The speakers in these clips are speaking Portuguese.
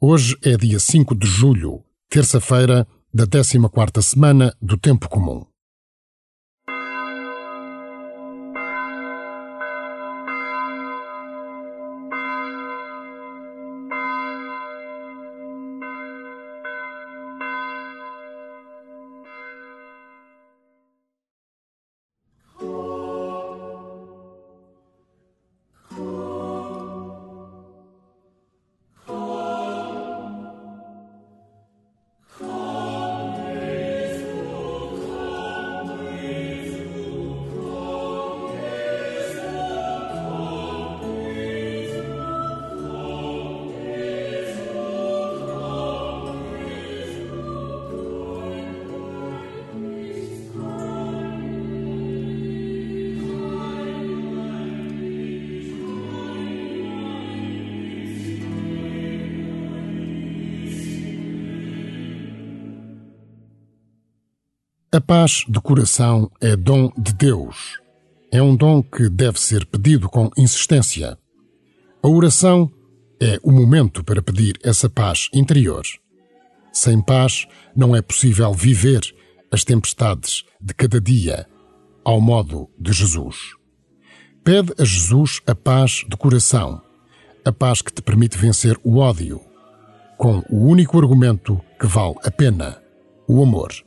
Hoje é dia 5 de julho, terça-feira da 14ª semana do Tempo Comum. A paz de coração é dom de Deus. É um dom que deve ser pedido com insistência. A oração é o momento para pedir essa paz interior. Sem paz não é possível viver as tempestades de cada dia ao modo de Jesus. Pede a Jesus a paz de coração, a paz que te permite vencer o ódio, com o único argumento que vale a pena: o amor.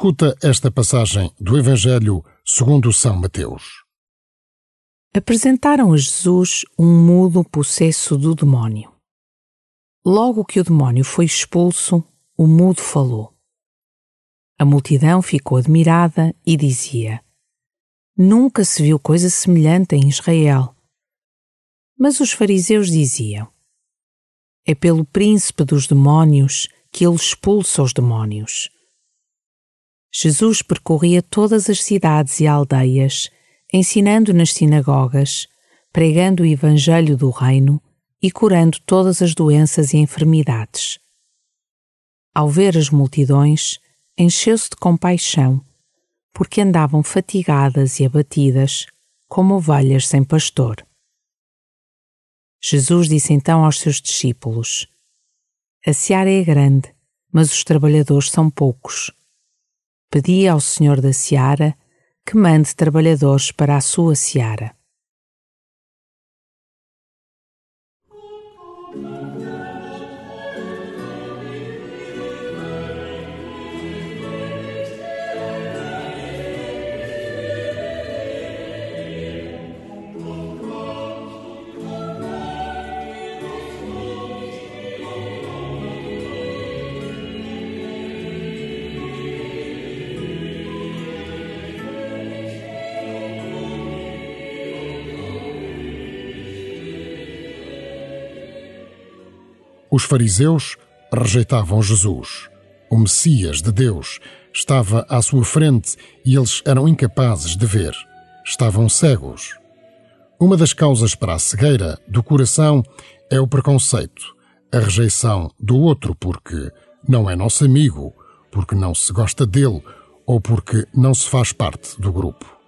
Escuta esta passagem do Evangelho segundo São Mateus. Apresentaram a Jesus um mudo possesso do demónio. Logo que o demónio foi expulso, o mudo falou. A multidão ficou admirada e dizia: Nunca se viu coisa semelhante em Israel. Mas os fariseus diziam: É pelo príncipe dos demónios que ele expulsa os demónios. Jesus percorria todas as cidades e aldeias, ensinando nas sinagogas, pregando o Evangelho do Reino e curando todas as doenças e enfermidades. Ao ver as multidões, encheu-se de compaixão, porque andavam fatigadas e abatidas, como ovelhas sem pastor. Jesus disse então aos seus discípulos: A seara é grande, mas os trabalhadores são poucos pedi ao Senhor da Seara que mande trabalhadores para a sua seara. Os fariseus rejeitavam Jesus. O Messias de Deus estava à sua frente e eles eram incapazes de ver. Estavam cegos. Uma das causas para a cegueira do coração é o preconceito, a rejeição do outro porque não é nosso amigo, porque não se gosta dele ou porque não se faz parte do grupo.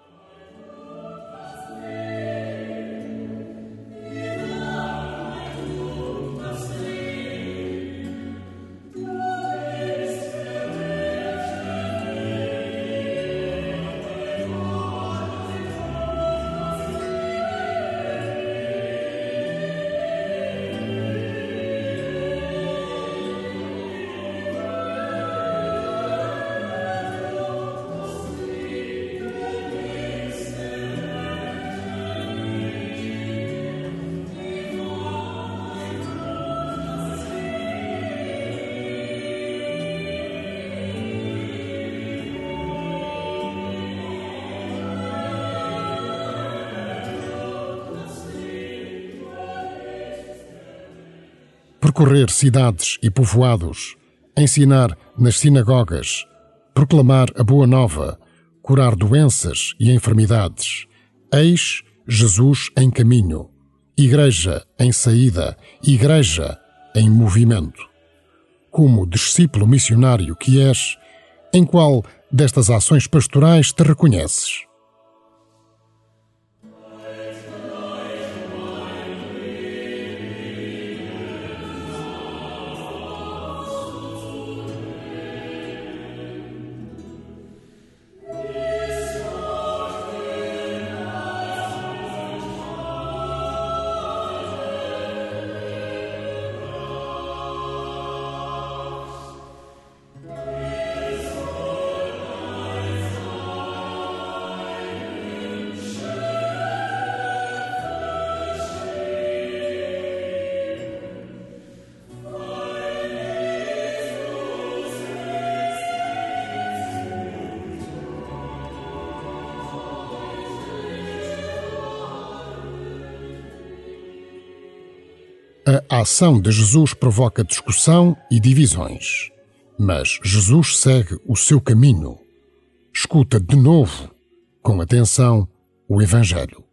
Percorrer cidades e povoados, ensinar nas sinagogas, proclamar a boa nova, curar doenças e enfermidades. Eis Jesus em caminho, Igreja em saída, Igreja em movimento. Como discípulo missionário que és, em qual destas ações pastorais te reconheces? A ação de Jesus provoca discussão e divisões, mas Jesus segue o seu caminho. Escuta de novo, com atenção, o Evangelho.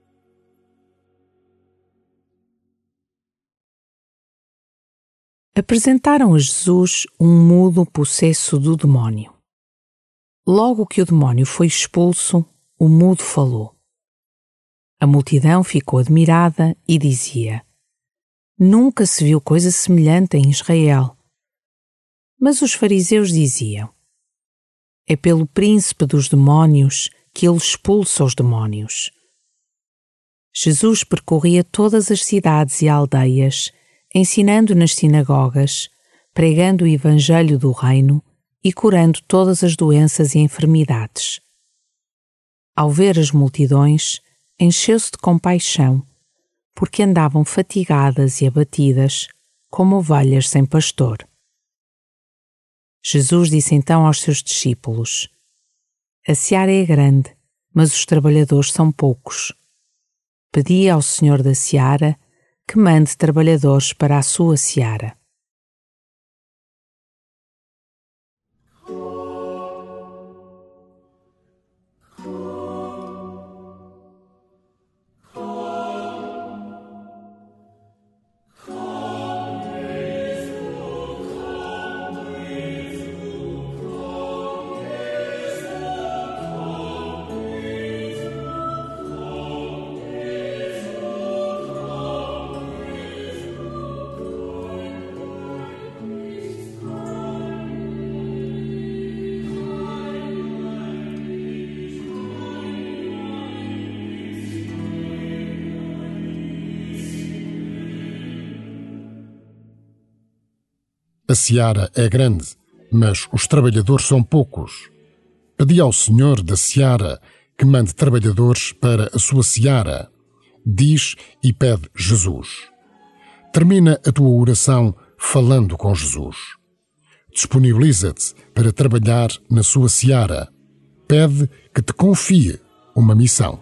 Apresentaram a Jesus um mudo possesso do demónio. Logo que o demónio foi expulso, o mudo falou. A multidão ficou admirada e dizia: Nunca se viu coisa semelhante em Israel. Mas os fariseus diziam: É pelo príncipe dos demónios que ele expulsa os demónios. Jesus percorria todas as cidades e aldeias, ensinando nas sinagogas, pregando o evangelho do reino e curando todas as doenças e enfermidades. Ao ver as multidões, encheu-se de compaixão porque andavam fatigadas e abatidas, como ovelhas sem pastor. Jesus disse então aos seus discípulos: A seara é grande, mas os trabalhadores são poucos. Pedi ao Senhor da seara que mande trabalhadores para a sua seara. A seara é grande, mas os trabalhadores são poucos. Pedi ao Senhor da seara que mande trabalhadores para a sua seara. Diz e pede Jesus. Termina a tua oração falando com Jesus. Disponibiliza-te para trabalhar na sua seara. Pede que te confie uma missão.